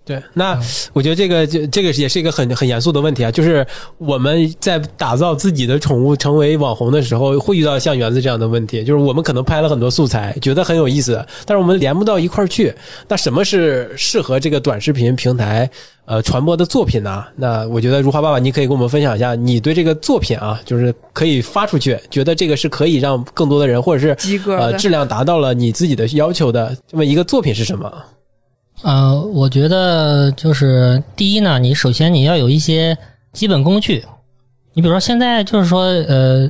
对，那我觉得这个这这个也是一个很很严肃的问题啊，就是我们在打造自己的宠物成为网红的时候，会遇到像园子这样的问题，就是我们可能拍了很多素材，觉得很有意思，但是我们连不到一块儿去。那什么是适合这个短视频平台呃传播的作品呢？那我觉得如花爸爸，你可以跟我们分享一下你对这个作品啊，就是可以发出去，觉得这个是可以让更多的人，或者是呃质量达到了你自己的要求的这么一个作品是什么？
呃，我觉得就是第一呢，你首先你要有一些基本工具，你比如说现在就是说，呃，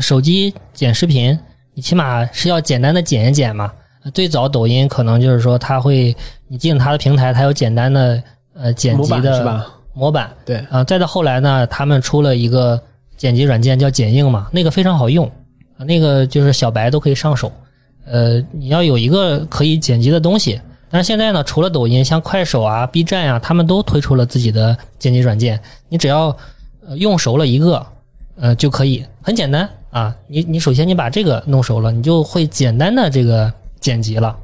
手机剪视频，你起码是要简单的剪一剪嘛。最早抖音可能就是说，它会你进它的平台，它有简单的呃剪辑的
板是吧？
模板
对，
啊、再到后来呢，他们出了一个剪辑软件叫剪映嘛，那个非常好用，啊那个就是小白都可以上手。呃，你要有一个可以剪辑的东西。但是现在呢，除了抖音，像快手啊、B 站啊、他们都推出了自己的剪辑软件。你只要呃用熟了一个，呃就可以，很简单啊。你你首先你把这个弄熟了，你就会简单的这个剪辑了。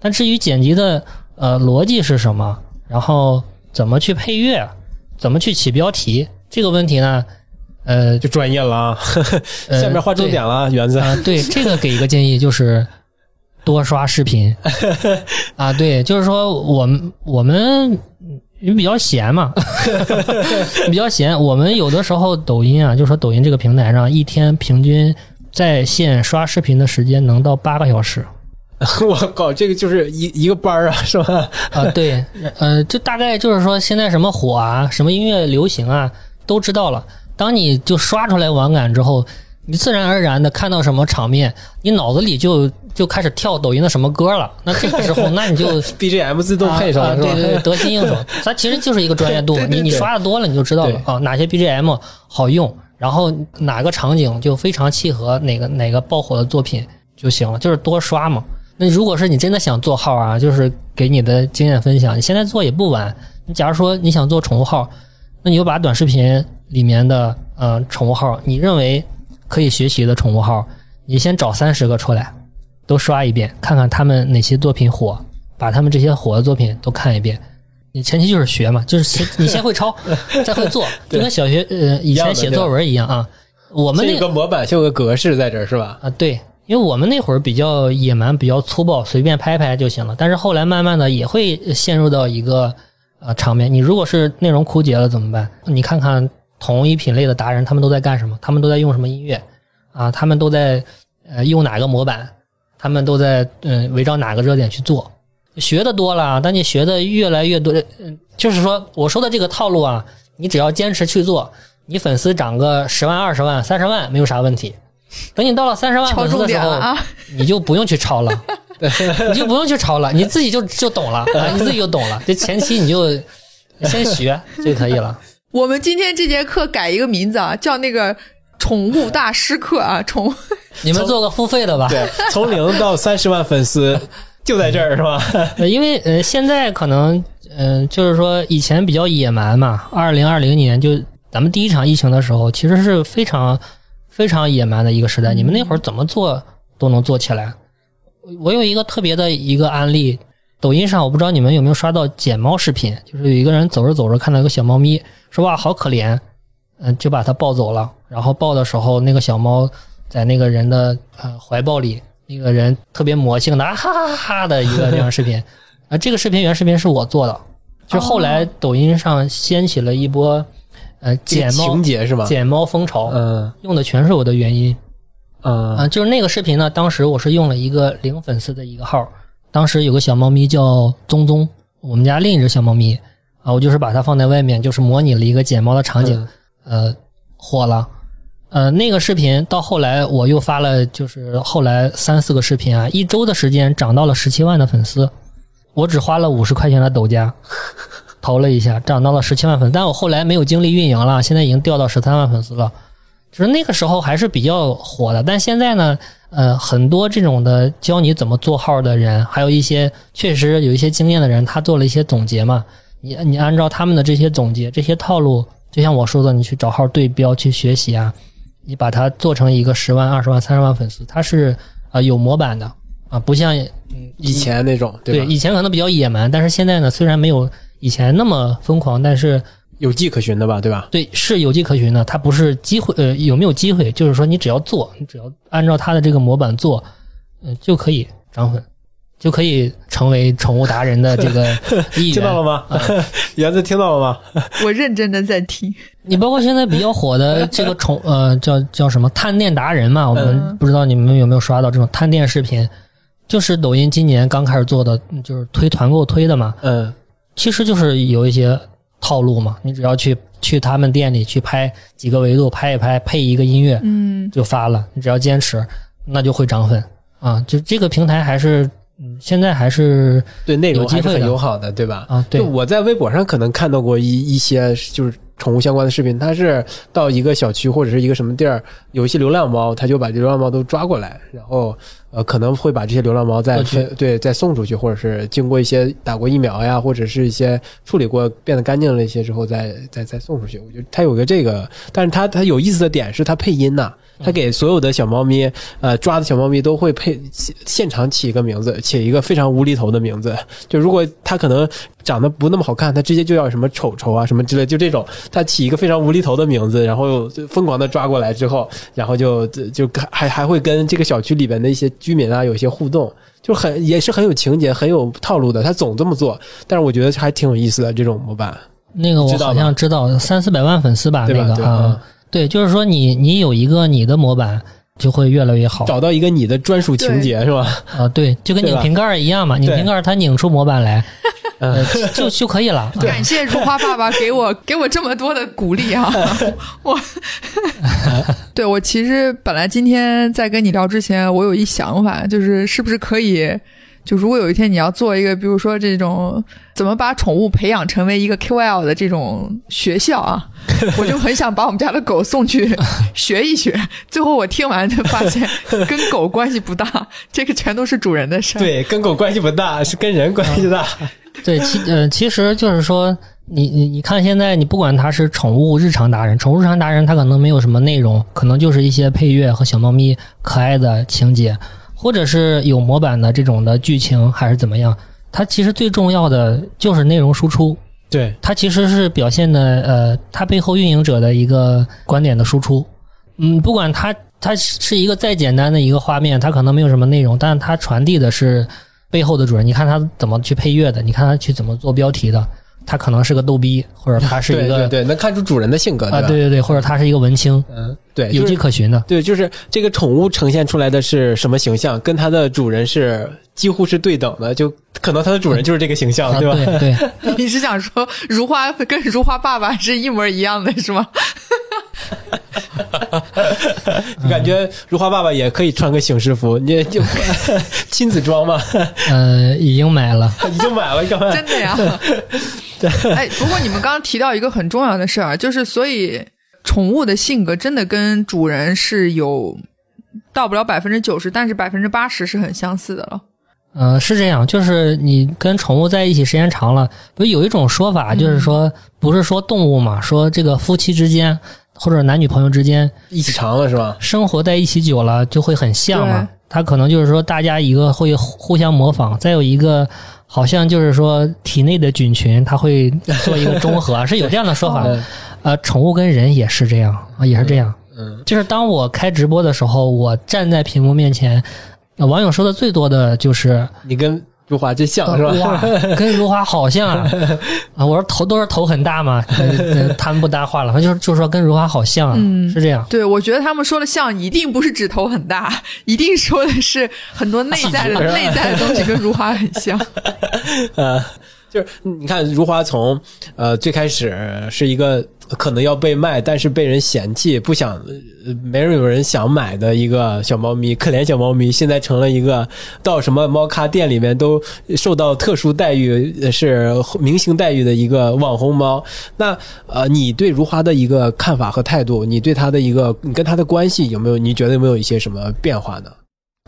但至于剪辑的呃逻辑是什么，然后怎么去配乐，怎么去起标题，这个问题呢，呃，
就专业了啊，
呃
下面划重点了，园子。
啊、对，这个给一个建议就是多刷视频 啊。对，就是说我们我们因为比较闲嘛，比较闲。我们有的时候抖音啊，就说抖音这个平台上一天平均在线刷视频的时间能到八个小时
我靠，这个就是一一个班儿啊，是吧？
啊。对，呃，就大概就是说现在什么火啊，什么音乐流行啊，都知道了。当你就刷出来网感之后，你自然而然的看到什么场面，你脑子里就就开始跳抖音的什么歌了。那这个时候，那你就
BGM 自动配上
啊
了，是吧？
对对对，得心应手。它其实就是一个专业度，
对对
你你刷的多了，你就知道了啊，哪些 BGM 好用，然后哪个场景就非常契合哪个哪个爆火的作品就行了，就是多刷嘛。那如果是你真的想做号啊，就是给你的经验分享，你现在做也不晚。你假如说你想做宠物号，那你就把短视频里面的呃宠物号，你认为可以学习的宠物号，你先找三十个出来，都刷一遍，看看他们哪些作品火，把他们这些火的作品都看一遍。你前期就是学嘛，就是先 你先会抄，再会做，就跟小学呃以前写作文一样啊。我们那
个模板，就有个格式在这儿，是吧？
啊，对，因为我们那会儿比较野蛮，比较粗暴，随便拍拍就行了。但是后来慢慢的也会陷入到一个呃场面。你如果是内容枯竭了怎么办？你看看同一品类的达人，他们都在干什么？他们都在用什么音乐啊？他们都在呃用哪个模板？他们都在嗯、呃围绕哪个热点去做？学的多了，当你学的越来越多，嗯、就是说我说的这个套路啊，你只要坚持去做，你粉丝涨个十万、二十万、三十万没有啥问题。等你到了三十万粉丝的时候，
点了啊！
你就不用去抄了，你就不用去抄了，你自己就就懂了啊，你自己就懂了。这前期你就先学就可以了。
我们今天这节课改一个名字啊，叫那个宠物大师课啊，宠
你们做个付费的吧，
对，从零到 三十万粉丝就在这儿，是吧？
呃因为呃现在可能嗯、呃就是说以前比较野蛮嘛，二零二零年就咱们第一场疫情的时候，其实是非常非常野蛮的一个时代。你们那会儿怎么做都能做起来。我我有一个特别的一个案例，抖音上我不知道你们有没有刷到捡猫视频，就是有一个人走着走着看到一个小猫咪，说哇好可怜，嗯、就把它抱走了。然后抱的时候，那个小猫在那个人的呃怀抱里，那个人特别魔性的啊哈哈哈哈的一个这样视频。啊，这个视频原视频是我做的，就后来抖音上掀起了一波呃捡猫
情节是吧？
捡猫风潮，
嗯
用的全是我的原因。
嗯
啊，就是那个视频呢，当时我是用了一个零粉丝的一个号，当时有个小猫咪叫宗宗，我们家另一只小猫咪啊，我就是把它放在外面，就是模拟了一个捡猫的场景，呃，火了。呃，那个视频到后来我又发了，就是后来三四个视频啊，一周的时间涨到了十七万的粉丝，我只花了五十块钱的抖加，投了一下，涨到了十七万粉丝，但我后来没有精力运营了，现在已经掉到十三万粉丝了。就是那个时候还是比较火的，但现在呢，呃，很多这种的教你怎么做号的人，还有一些确实有一些经验的人，他做了一些总结嘛。你你按照他们的这些总结、这些套路就像我说的，你去找号对标去学习啊，你把它做成一个十万、二十万、三十万粉丝，它是呃有模板的啊，不像
以前那种，
对
吧？
以前可能比较野蛮，但是现在呢，虽然没有以前那么疯狂，但是
有迹可循的吧，对吧？
对是有迹可循的。它不是机会，呃，有没有机会？就是说你只要做，你只要按照它的这个模板做，嗯、就可以涨粉，就可以成为宠物达人的这个意义。
听到了吗？
嗯
园子听到了吗？
我认真的在听。
你包括现在比较火的这个宠呃叫叫什么探店达人嘛，我们
嗯
不知道你们有没有刷到这种探店视频，就是抖音今年刚开始做的，就是推团购推的嘛，
嗯，
其实就是有一些套路嘛，你只要去去他们店里去拍几个维度拍一拍，配一个音乐
嗯，
就发了，你只要坚持，那就会涨粉啊！就这个平台还是嗯现在还是
对，内容还是很友好的，对吧？
啊对
就我在微博上可能看到过一一些就是宠物相关的视频，它是到一个小区或者是一个什么地儿，有一些流浪猫，它就把流浪猫都抓过来，然后呃可能会把这些流浪猫再
去
对再送出去，或者是经过一些打过疫苗呀，或者是一些处理过变得干净了一些之后再再再送出去。我觉得它有个这个，但是它它有意思的点是它配音呐、它给所有的小猫咪，呃，抓的小猫咪都会配现现场起一个名字，起一个非常无厘头的名字。就如果它可能长得不那么好看，它直接就叫什么丑丑啊什么之类，就这种，他起一个非常无厘头的名字，然后就疯狂的抓过来之后，然后就就就还还会跟这个小区里边的一些居民啊有一些互动，就很也是很有情节、很有套路的。他总这么做，但是我觉得还挺有意思的这种模板，
那个我好
知道吧
像知道三四百万粉丝吧，
对吧？
那个啊
对
就是说你你有一个你的模板就会越来越好
找到一个你的专属情节是吧？
啊，对，就跟拧瓶盖儿一样嘛，拧瓶盖儿它拧出模板来，
嗯
呃，就就可以了。啊
感谢如花爸爸给我给我这么多的鼓励啊！我，对我其实本来今天在跟你聊之前，我有一想法，就是是不是可以，就如果有一天你要做一个，比如说这种怎么把宠物培养成为一个 KOL 的这种学校啊，我就很想把我们家的狗送去学一学。最后我听完就发现跟狗关系不大，这个全都是主人的事儿。
对，跟狗关系不大，是跟人关系大。
对，其呃，其实就是说，你你你看，现在你不管它是宠物日常达人，宠物日常达人，它可能没有什么内容，可能就是一些配乐和小猫咪可爱的情节，或者是有模板的这种的剧情，还是怎么样。它其实最重要的就是内容输出，
对，
它其实是表现的呃，它背后运营者的一个观点的输出。嗯，不管它它是一个再简单的一个画面，它可能没有什么内容，但是它传递的是背后的主人。你看它怎么去配乐的，你看它去怎么做标题的，它可能是个逗逼，或者他是一个
对对对，能看出主人的性格，
啊，对对对，或者他是一个文青，
嗯，对，
有
就是
迹可循的。
对，就是这个宠物呈现出来的是什么形象，跟它的主人是几乎是对等的，就可能它的主人就是这个形象，
啊，
对吧？
对对，
你是想说如花跟如花爸爸是一模一样的，是吗？
哈哈哈感觉如花爸爸也可以穿个醒狮服，你就 亲子装嘛，
嗯，已经买了。
已经买了干嘛？
真的呀？哎，不过你们刚刚提到一个很重要的事儿，就是所以宠物的性格真的跟主人是有到不了百分之九十，但是百分之八十是很相似的了。
呃，是这样，就是你跟宠物在一起时间长了，不是有一种说法，就是说不是说动物嘛，说这个夫妻之间或者男女朋友之间
一起长了是吧？
生活在一起久了就会很像嘛
对。
它可能就是说大家一个会互相模仿，再有一个好像就是说体内的菌群它会做一个中和，是有这样的说法。
嗯
呃，宠物跟人也是这样啊，也是这样。
嗯，
就是当我开直播的时候，我站在屏幕面前，呃网友说的最多的就是
你跟如花真像是吧？
哇，跟如花好像啊！啊，我说头都是头很大嘛，他们不搭话了，反正就是就是说跟如花好像啊，
嗯
是这样。
对，我觉得他们说的像，一定不是指头很大，一定说的是很多内在的内在的东西跟如花很像。
呃，就是你看如花从呃最开始是一个可能要被卖，但是被人嫌弃，不想没人有人想买的一个小猫咪，可怜小猫咪，现在成了一个到什么猫咖店里面都受到特殊待遇，是明星待遇的一个网红猫。那呃，你对如花的一个看法和态度，你对它的一个你跟它的关系有没有？你觉得有没有一些什么变化呢？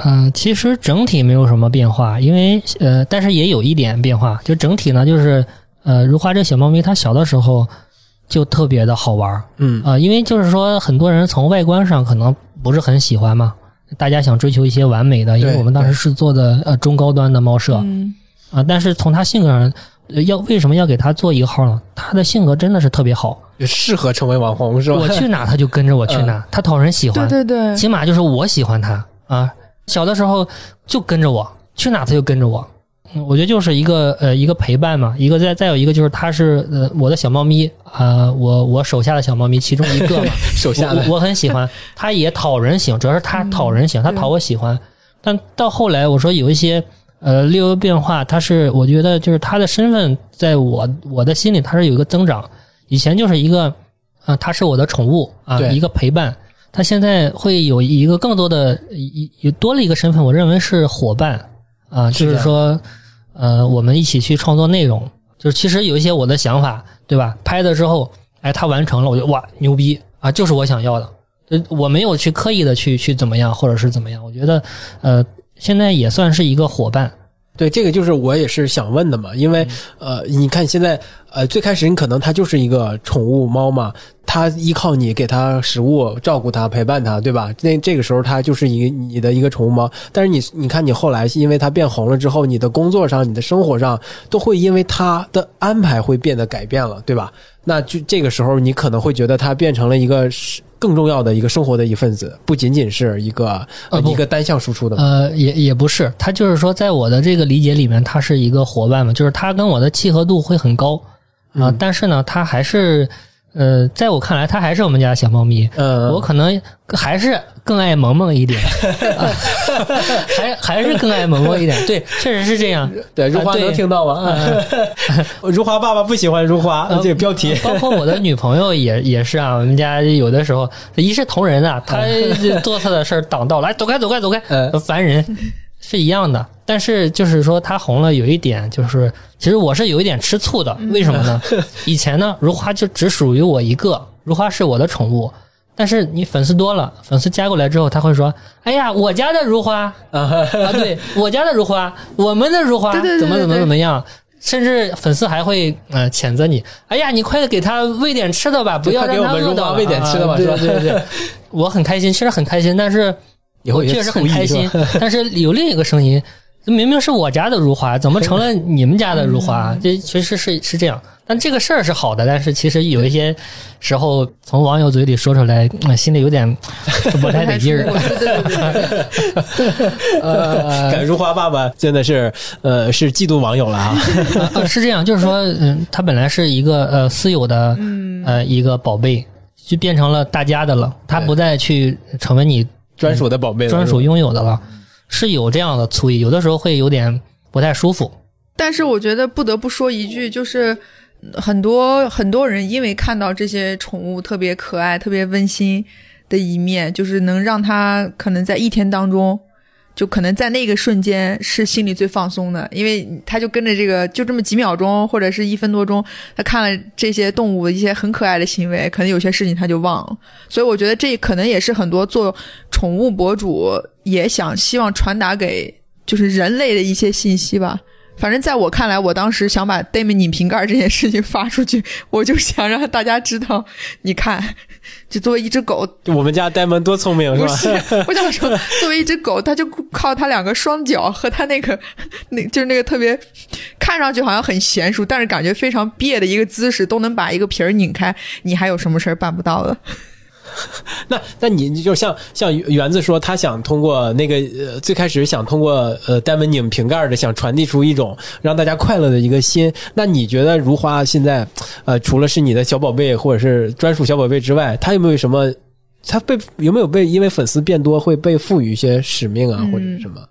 嗯、其实整体没有什么变化，因为呃，但是也有一点变化，就整体呢，就是呃，如花这小猫咪它小的时候，就特别的好玩儿。
嗯。
啊、因为就是说很多人从外观上可能不是很喜欢嘛，大家想追求一些完美的，因为我们当时是做的呃中高端的猫舍。啊、
嗯
但是从它性格上，呃要为什么要给他做一个号呢？他的性格真的是特别好，
就适合成为网红是吧？
我去哪他就跟着我去哪，他讨人喜欢，
对对对，
起码就是我喜欢他啊。小的时候就跟着我，去哪他就跟着我。嗯我觉得就是一个呃一个陪伴嘛，一个再再有一个就是它是呃我的小猫咪啊、我我手下的小猫咪其中一个嘛，
手下的
我我很喜欢，它也讨人喜欢，主要是它讨人喜欢，他
对
讨我喜欢。但到后来我说有一些呃略有变化，它是我觉得就是它的身份在我我的心里它是有一个增长，以前就是一个呃它是我的宠物啊
对
一个陪伴，他现在会有一个更多的一有多了一个身份，我认为是伙伴啊，就是说呃我们一起去创作内容，就是其实有一些我的想法，对吧？拍的之后，哎，他完成了，我就哇牛逼啊，就是我想要的。呃，我没有去刻意的去去怎么样，或者是怎么样。我觉得，呃，现在也算是一个伙伴。
对，这个就是我也是想问的嘛，因为呃，你看现在呃，最开始你可能它就是一个宠物猫嘛，它依靠你给它食物、照顾它、陪伴它，对吧？那这个时候它就是一个你的一个宠物猫。但是你你看你后来因为它变红了之后，你的工作上、你的生活上都会因为它的安排会变得改变了，对吧？那就这个时候你可能会觉得它变成了一个是更重要的一个生活的一份子，不仅仅是一个、
呃
一个单向输出的。
呃，也也不是，他就是说，在我的这个理解里面，他是一个伙伴嘛，就是他跟我的契合度会很高。啊、
嗯。
但是呢，他还是呃，在我看来，它还是我们家小猫咪。
嗯，
我可能还是更爱萌萌一点，啊、还 还是更爱萌萌一点。对，确实是这样。
对，如花能听到吗？如花爸爸不喜欢如花，
呃
这个标题。
包括我的女朋友也也是啊，我们家有的时候一视同仁啊，她做她的事儿挡道，来走开走开走开，
嗯
烦人，是一样的。但是就是说它红了，有一点就是，其实我是有一点吃醋的，为什么呢？以前呢，如花就只属于我一个，如花是我的宠物。但是你粉丝多了，粉丝加过来之后，他会说：“哎呀，我家的如花 啊，对我家的如花，我们的如花怎么怎么怎么样。”甚至粉丝还会呃谴责你，哎呀，你快给他喂点吃的吧，不要
给我们如花
让他饿到
喂点吃的吧
啊
是吧
对对对，我很开心，其实很开心，但是
也
我确实很开心，但是有另一个声音，明明是我家的如花，怎么成了你们家的如花？这其实是是这样，但这个事儿是好的，但是其实有一些时候从网友嘴里说出来，嗯心里有点不太得劲儿。
感 如花爸爸真的是呃是嫉妒网友了啊。
呃是这样，就是说，嗯，他本来是一个呃私有的
嗯，
呃一个宝贝，就变成了大家的了，
他
不再去成为你
专属的宝贝了，
专属拥有的了，是有这样的醋意，有的时候会有点不太舒服。
但是我觉得不得不说一句，就是很多很多人因为看到这些宠物特别可爱、特别温馨的一面，就是能让他可能在一天当中。就可能在那个瞬间是心里最放松的，因为他就跟着这个就这么几秒钟或者是一分多钟，他看了这些动物一些很可爱的行为，可能有些事情他就忘了。所以我觉得这可能也是很多做宠物博主也想希望传达给就是人类的一些信息吧。反正在我看来，我当时想把 Damon 拧瓶盖这件事情发出去，我就想让大家知道，你看，就作为一只狗，
我们家呆萌多聪明
不
是吧？
是，我想说，作为一只狗，它就靠它两个双脚和它那个，那就是那个特别看上去好像很娴熟，但是感觉非常别的一个姿势，都能把一个皮儿拧开，你还有什么事儿办不到的？
那那你就像像园子说，他想通过那个呃最开始想通过呃单门拧瓶盖的，想传递出一种让大家快乐的一个心。那你觉得如花现在呃除了是你的小宝贝或者是专属小宝贝之外，他有没有什么？他被有没有被因为粉丝变多会被赋予一些使命啊，
嗯
或者是什么？
嗯，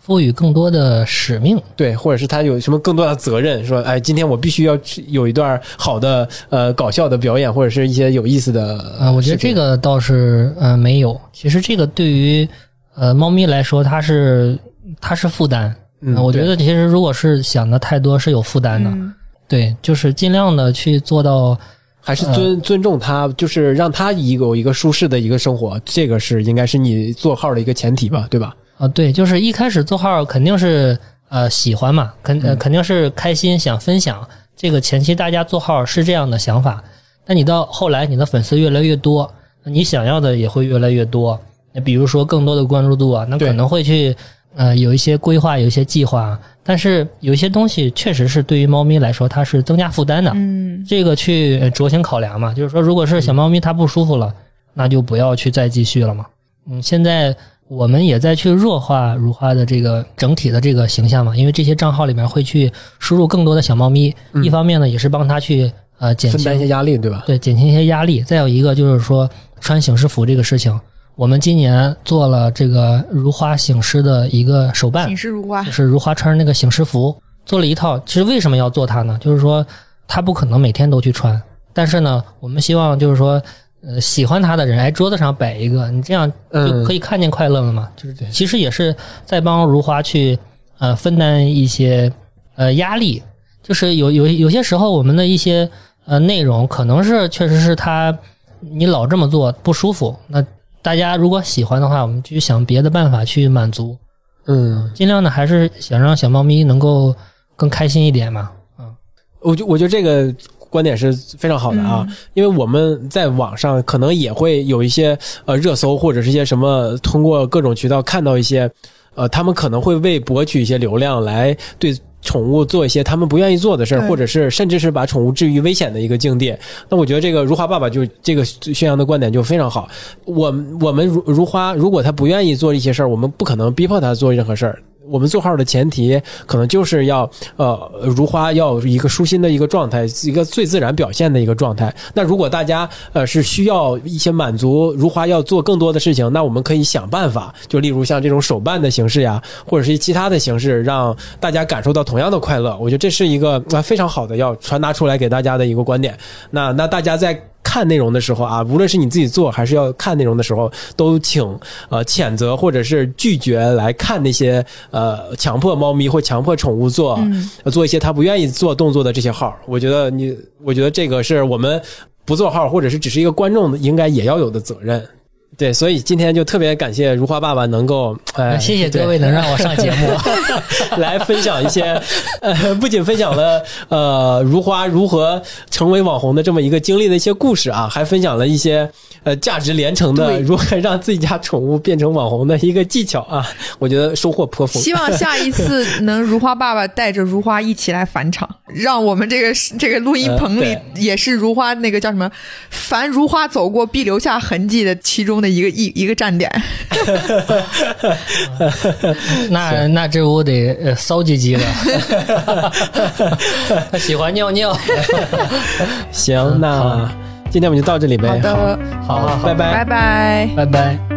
赋予更多的使命。
对，或者是他有什么更多的责任，说哎，今天我必须要去有一段好的呃搞笑的表演，或者是一些有意思的
啊、我觉得这个倒是呃没有。其实这个对于呃猫咪来说，它是它是负担。
嗯
呃我觉得其实如果是想的太多，是有负担的。
嗯
对，就是尽量的去做到。
还是尊、尊重他，就是让他一个有一个舒适的一个生活，这个是应该是你做号的一个前提吧，对吧？
啊，对，就是一开始做号肯定是呃喜欢嘛，肯呃肯定是开心想分享，这个前期大家做号是这样的想法，那你到后来你的粉丝越来越多，你想要的也会越来越多。那比如说更多的关注度啊，那可能会去呃有一些规划，有一些计划，但是有一些东西确实是对于猫咪来说它是增加负担的。
嗯，
这个去酌情考量嘛，就是说，如果是小猫咪它不舒服了，那就不要去再继续了嘛。嗯，现在我们也在去弱化如花的这个整体的这个形象嘛，因为这些账号里面会去输入更多的小猫咪，一方面呢也是帮它去呃减
分担一些压力，对吧？
对减轻一些压力，再有一个就是说穿醒狮服这个事情，我们今年做了这个如花醒狮的一个手办
醒，狮如花
就，是如花穿那个醒狮服，做了一套。其实为什么要做它呢？就是说它不可能每天都去穿，但是呢，我们希望就是说，呃，喜欢他的人，哎，桌子上摆一个，你这样就
嗯
可以看见快乐了嘛。就是
对
其实也是在帮如花去呃分担一些呃压力，就是有有有些时候我们的一些呃内容可能是确实是他你老这么做不舒服，那大家如果喜欢的话，我们就想别的办法去满足。
嗯，
尽量呢还是想让小猫咪能够更开心一点嘛。嗯，
我就我觉得这个观点是非常好的啊，因为我们在网上可能也会有一些呃热搜或者是一些什么，通过各种渠道看到一些，呃，他们可能会为博取一些流量来对。宠物做一些他们不愿意做的事儿，或者是甚至是把宠物置于危险的一个境地。那我觉得这个如花爸爸就这个宣扬的观点就非常好。我我们如如花，如果他不愿意做一些事儿，我们不可能逼迫他做任何事儿。我们做号的前提可能就是要呃，如花要一个舒心的一个状态，一个最自然表现的一个状态。那如果大家呃是需要一些满足，如花要做更多的事情，那我们可以想办法，就例如像这种手办的形式呀，或者是其他的形式，让大家感受到同样的快乐。我觉得这是一个、非常好的要传达出来给大家的一个观点。那那大家在。看内容的时候啊，无论是你自己做还是要看内容的时候，都请呃谴责或者是拒绝来看那些呃强迫猫咪或强迫宠物做、做一些他不愿意做动作的这些号。我觉得你，我觉得这个是我们不做号或者是只是一个观众应该也要有的责任。对，所以今天就特别感谢如花爸爸能够，呃，
谢谢各位能让我上节目。
来分享一些，呃，不仅分享了呃如花如何成为网红的这么一个经历的一些故事啊，还分享了一些呃价值连城的如何让自己家宠物变成网红的一个技巧啊，我觉得收获颇丰。
希望下一次 能如花爸爸带着如花一起来返场，让我们这个这个录音棚里
呃
也是如花那个叫什么，凡如花走过必留下痕迹的其中的一个一一个站点。
那那这我得呃骚唧唧的，他喜欢尿尿。
行，那今天我们就到这里呗。
好的，
好好好，
拜拜
拜拜。
拜拜。